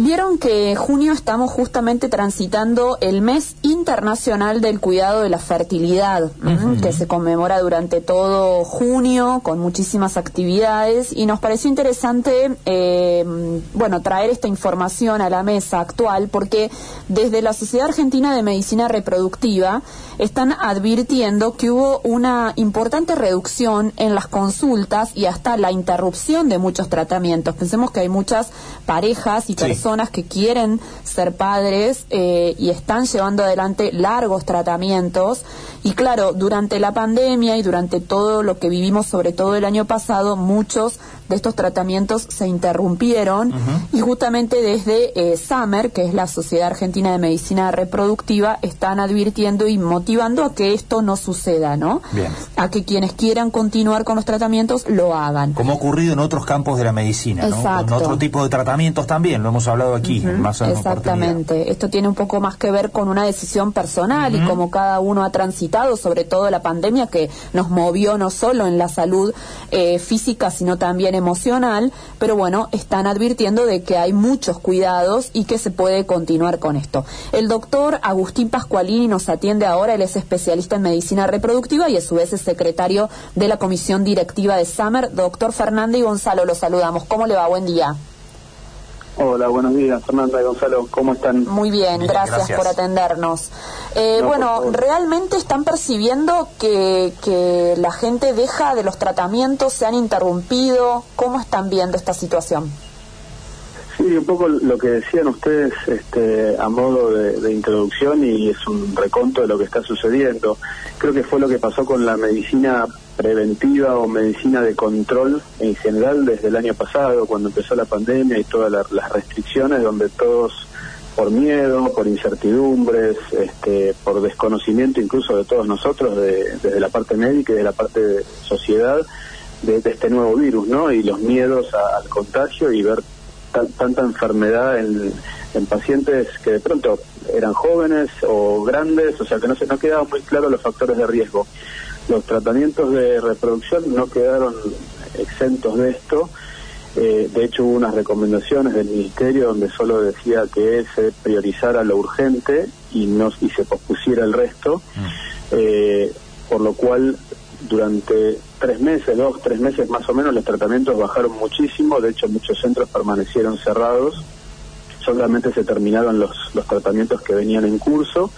vieron que junio estamos justamente transitando el mes internacional del cuidado de la fertilidad, que se conmemora durante todo junio con muchísimas actividades y nos pareció interesante, eh, bueno, traer esta información a la mesa actual porque desde la Sociedad Argentina de Medicina Reproductiva están advirtiendo que hubo una importante reducción en las consultas y hasta la interrupción de muchos tratamientos. Pensemos que hay muchas parejas y personas que quieren ser padres eh, y están llevando adelante largos tratamientos. Y claro, durante la pandemia y durante todo lo que vivimos, sobre todo el año pasado, muchos de estos tratamientos se interrumpieron y justamente desde eh, SAMER, que es la Sociedad Argentina de Medicina Reproductiva, están advirtiendo y motivando a que esto no suceda, ¿no? Bien. A que quienes quieran continuar con los tratamientos lo hagan. Como ha ocurrido en otros campos de la medicina, ¿no? Con otro tipo de tratamientos también, lo hemos hablado aquí, más o menos Exactamente. Esto tiene un poco más que ver con una decisión personal y como cada uno ha transitado, sobre todo la pandemia que nos movió no solo en la salud eh, física, sino también emocional, pero bueno, están advirtiendo de que hay muchos cuidados y que se puede continuar con esto. El doctor Agustín Pascualini nos atiende ahora, él es especialista en medicina reproductiva y a su vez es secretario de la comisión directiva de SAMER. Doctor Fernando y Gonzalo, lo saludamos. ¿Cómo le va? Buen día. Hola, buenos días, Fernanda y Gonzalo, ¿cómo están? Muy bien, gracias, por atendernos. Eh, bueno, ¿realmente están percibiendo que, que la gente deja de los tratamientos, se han interrumpido? ¿Cómo están viendo esta situación? Sí, un poco lo que decían ustedes este, a modo de, introducción y es un reconto de lo que está sucediendo. Creo que fue lo que pasó con la medicina preventiva o medicina de control en general desde el año pasado, cuando empezó la pandemia y todas las restricciones, donde todos por miedo, por incertidumbres, este, por desconocimiento incluso de todos nosotros, desde la parte médica y de la parte de sociedad, de, este nuevo virus, ¿no? Y los miedos al contagio y ver tanta enfermedad en, pacientes que de pronto eran jóvenes o grandes, o sea que no se no quedaban muy claros los factores de riesgo. Los tratamientos de reproducción no quedaron exentos de esto. Eh, de hecho, hubo unas recomendaciones del ministerio donde solo decía que se priorizara lo urgente y no y se pospusiera el resto, mm. eh, por lo cual durante tres meses, dos, tres meses más o menos, los tratamientos bajaron muchísimo, de hecho muchos centros permanecieron cerrados, solamente se terminaron los, los tratamientos que venían en curso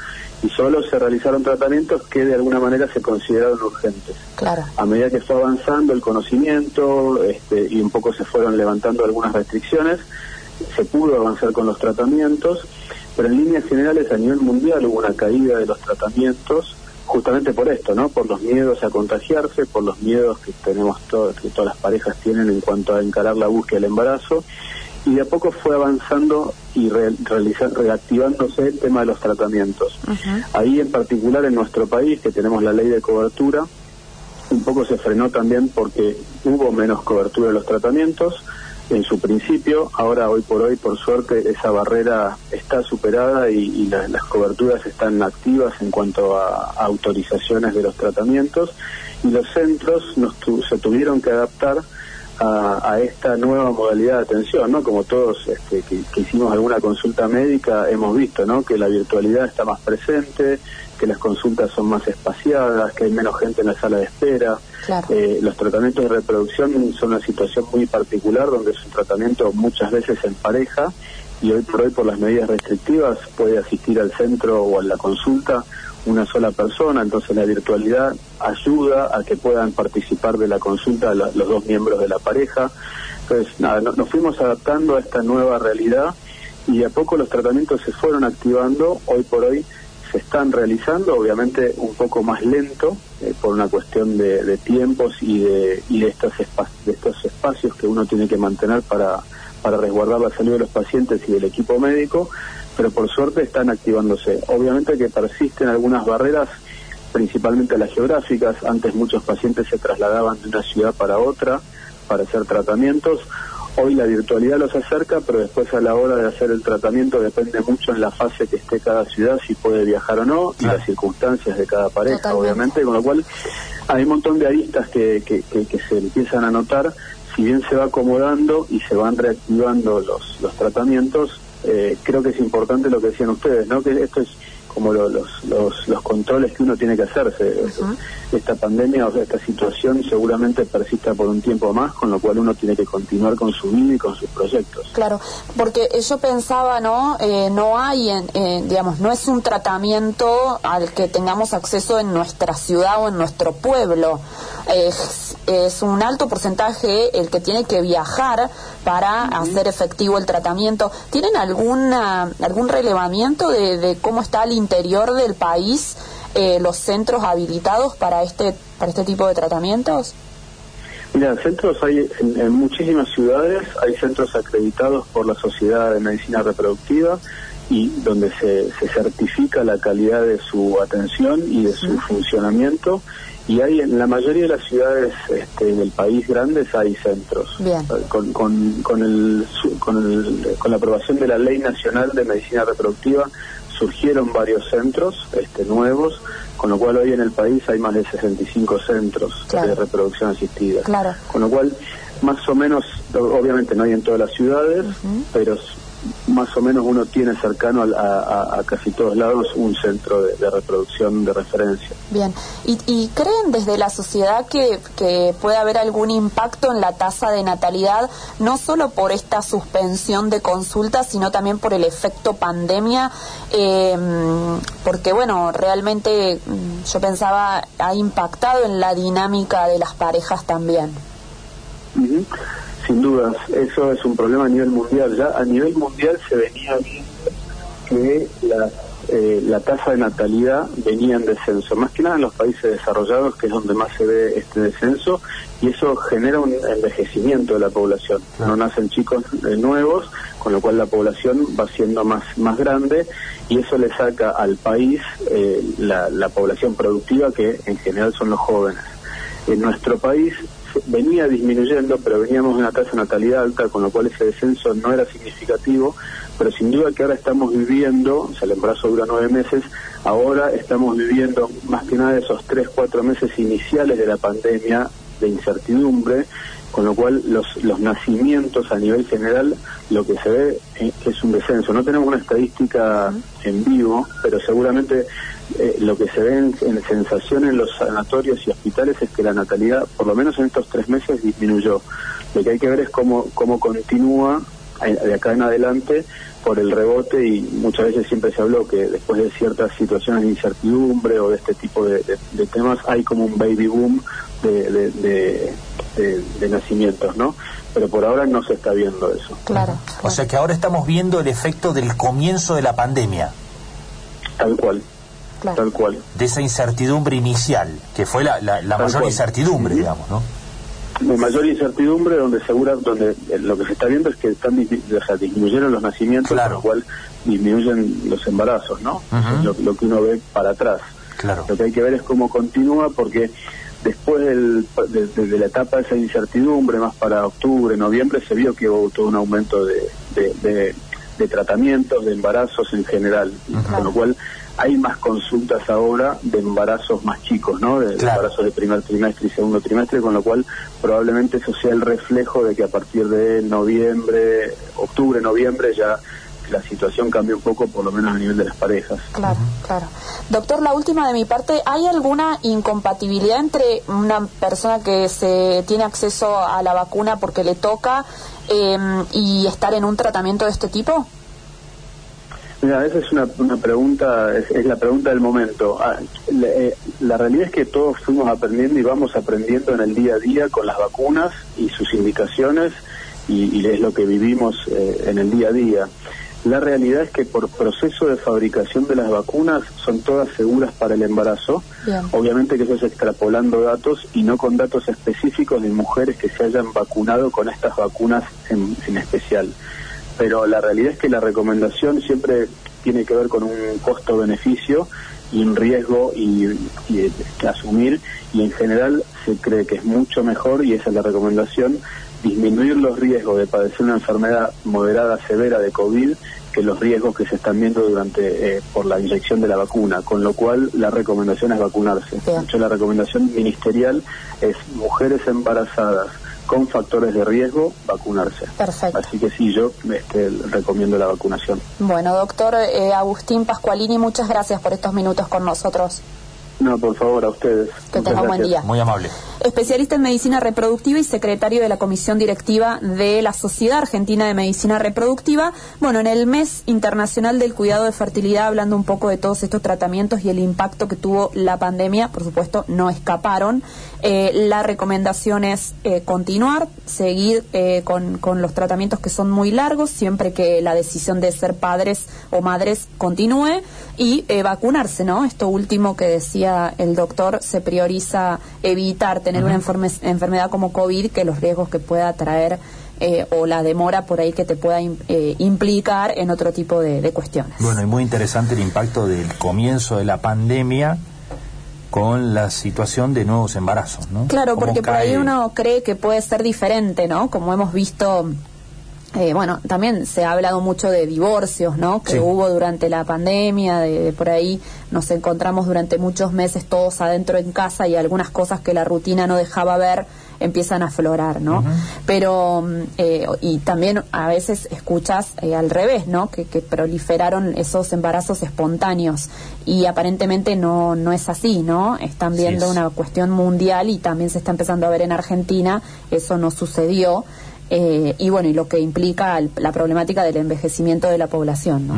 y solo se realizaron tratamientos que de alguna manera se consideraron urgentes. Claro. A medida que fue avanzando el conocimiento este, y un poco se fueron levantando algunas restricciones, se pudo avanzar con los tratamientos, pero en líneas generales a nivel mundial hubo una caída de los tratamientos justamente por esto, ¿no? Por los miedos a contagiarse, por los miedos que tenemos todos, que todas las parejas tienen en cuanto a encarar la búsqueda del embarazo, y de a poco fue avanzando y reactivándose el tema de los tratamientos. Ahí en particular en nuestro país, que tenemos la ley de cobertura, un poco se frenó también porque hubo menos cobertura de los tratamientos, en su principio. Ahora, hoy por hoy, por suerte, esa barrera está superada y, las coberturas están activas en cuanto a, autorizaciones de los tratamientos y los centros nos se tuvieron que adaptar a, esta nueva modalidad de atención, ¿no? Como todos este, que, hicimos alguna consulta médica hemos visto, ¿no? Que la virtualidad está más presente, que las consultas son más espaciadas, que hay menos gente en la sala de espera. Eh, los tratamientos de reproducción son una situación muy particular donde es un tratamiento muchas veces en pareja y hoy por hoy por las medidas restrictivas puede asistir al centro o a la consulta una sola persona, entonces la virtualidad ayuda a que puedan participar de la consulta los dos miembros de la pareja. Entonces, nada, nos fuimos adaptando a esta nueva realidad y a poco los tratamientos se fueron activando. Hoy por hoy se están realizando, obviamente un poco más lento eh, por una cuestión de, tiempos y de, y de, estos de estos espacios que uno tiene que mantener para, para resguardar la salud de los pacientes y del equipo médico, pero por suerte están activándose. Obviamente que persisten algunas barreras, principalmente las geográficas. Antes muchos pacientes se trasladaban de una ciudad para otra para hacer tratamientos. Hoy la virtualidad los acerca, pero después a la hora de hacer el tratamiento depende mucho en la fase que esté cada ciudad, si puede viajar o no, y las circunstancias de cada pareja, obviamente, con lo cual hay un montón de aristas que, que, que, se empiezan a notar, si bien se va acomodando y se van reactivando los, los tratamientos, eh, creo que es importante lo que decían ustedes, ¿no? Que esto es como los, los, los, controles que uno tiene que hacerse. Esta pandemia o esta situación seguramente persista por un tiempo más, con lo cual uno tiene que continuar con su vida y con sus proyectos. Claro, porque yo pensaba, ¿no? Eh, no hay, en, digamos, no es un tratamiento al que tengamos acceso en nuestra ciudad o en nuestro pueblo. Es, es un alto porcentaje el que tiene que viajar para hacer efectivo el tratamiento. ¿Tienen alguna, algún relevamiento de, de cómo está el interior del país eh, los centros habilitados para este, para este tipo de tratamientos? Mira, centros hay en, muchísimas ciudades, hay centros acreditados por la Sociedad de Medicina Reproductiva y donde se, se certifica la calidad de su atención y de su funcionamiento. Y hay en la mayoría de las ciudades este, del país grandes hay centros. Con, con, con, el, con, el, con la aprobación de la ley nacional de medicina reproductiva surgieron varios centros este, nuevos, con lo cual hoy en el país hay más de 65 centros de reproducción asistida. Con lo cual, más o menos, obviamente no hay en todas las ciudades, pero más o menos uno tiene cercano a, casi todos lados un centro de, reproducción de referencia. Bien, ¿Y, creen desde la sociedad que, que, puede haber algún impacto en la tasa de natalidad, no solo por esta suspensión de consultas, sino también por el efecto pandemia? Eh, porque, bueno, realmente mm, yo pensaba, ha impactado en la dinámica de las parejas también. Sin dudas, eso es un problema a nivel mundial. Ya a nivel mundial se venía viendo que la, eh, la tasa de natalidad venía en descenso, más que nada en los países desarrollados, que es donde más se ve este descenso, y eso genera un envejecimiento de la población. No nacen chicos eh, nuevos, con lo cual la población va siendo más, más grande, y eso le saca al país eh, la, la población productiva, que en general son los jóvenes. En nuestro país venía disminuyendo, pero veníamos de una tasa natalidad alta, con lo cual ese descenso no era significativo, pero sin duda que ahora estamos viviendo, o sea, el embarazo dura nueve meses, ahora estamos viviendo más que nada esos tres, cuatro meses iniciales de la pandemia de incertidumbre, con lo cual los, los nacimientos a nivel general lo que se ve es un descenso. No tenemos una estadística en vivo, pero seguramente eh, lo que se ve en, sensación en los sanatorios y hospitales es que la natalidad, por lo menos en estos tres meses, disminuyó. Lo que hay que ver es cómo, cómo continúa de acá en adelante por el rebote y muchas veces siempre se habló que después de ciertas situaciones de incertidumbre o de este tipo de, temas hay como un baby boom de, de, nacimientos, ¿no? Pero por ahora no se está viendo eso. Claro. O sea que ahora estamos viendo el efecto del comienzo de la pandemia. Tal cual. Tal cual. De esa incertidumbre inicial, que fue la, la, mayor incertidumbre, digamos, ¿no? La mayor incertidumbre donde segura donde eh, lo que se está viendo es que están disminuyeron los nacimientos, con lo cual disminuyen los embarazos, ¿no? lo, que uno ve para atrás. Claro. Lo que hay que ver es cómo continúa, porque después del, de, la etapa de esa incertidumbre, más para octubre, noviembre, se vio que hubo todo un aumento de, de, tratamientos, de embarazos en general, con lo cual hay más consultas ahora de embarazos más chicos, ¿no? De, embarazos de primer trimestre y segundo trimestre, con lo cual probablemente eso sea el reflejo de que a partir de noviembre, octubre, noviembre ya la situación cambia un poco, por lo menos a nivel de las parejas. Claro, claro. Doctor, la última de mi parte, ¿hay alguna incompatibilidad entre una persona que se tiene acceso a la vacuna porque le toca em, y estar en un tratamiento de este tipo? Mira, esa es una, una pregunta, es, la pregunta del momento. Ah, eh, la, realidad es que todos fuimos aprendiendo y vamos aprendiendo en el día a día con las vacunas y sus indicaciones y, es lo que vivimos eh, en el día a día. La realidad es que por proceso de fabricación de las vacunas son todas seguras para el embarazo. Obviamente que eso es extrapolando datos y no con datos específicos de mujeres que se hayan vacunado con estas vacunas en, en especial pero la realidad es que la recomendación siempre tiene que ver con un costo-beneficio y un riesgo y, que asumir y en general se cree que es mucho mejor y esa es la recomendación disminuir los riesgos de padecer una enfermedad moderada severa de COVID que los riesgos que se están viendo durante eh, por la inyección de la vacuna, con lo cual la recomendación es vacunarse. De hecho, la recomendación ministerial es mujeres embarazadas con factores de riesgo vacunarse. Perfecto. Así que sí, yo este, recomiendo la vacunación. Bueno, doctor eh, Agustín Pascualini, muchas gracias por estos minutos con nosotros. No, por favor, a ustedes. Que tengan buen día. Muy amable. Especialista en medicina reproductiva y secretario de la Comisión Directiva de la Sociedad Argentina de Medicina Reproductiva. Bueno, en el mes internacional del cuidado de fertilidad, hablando un poco de todos estos tratamientos y el impacto que tuvo la pandemia, por supuesto, no escaparon. Eh, la recomendación es eh, continuar, seguir eh, con, con los tratamientos que son muy largos, siempre que la decisión de ser padres o madres continúe, y vacunarse, ¿no? Esto último que decía el doctor, se prioriza evitar tener una enfermedad como COVID, que los riesgos que pueda traer eh, o la demora por ahí que te pueda eh, implicar en otro tipo de, cuestiones. Bueno, y muy interesante el impacto del comienzo de la pandemia con la situación de nuevos embarazos, ¿no? Claro, porque por ahí uno cree que puede ser diferente, ¿no? Como hemos visto eh, bueno, también se ha hablado mucho de divorcios, ¿no? Que hubo durante la pandemia, de, por ahí nos encontramos durante muchos meses todos adentro en casa y algunas cosas que la rutina no dejaba ver empiezan a aflorar, ¿no? Pero, mm, eh, y también a veces escuchas eh, al revés, ¿no? Que, proliferaron esos embarazos espontáneos y aparentemente no, no es así, ¿no? Están viendo una cuestión mundial y también se está empezando a ver en Argentina, eso no sucedió. Eh, y bueno, y lo que implica la problemática del envejecimiento de la población, ¿no?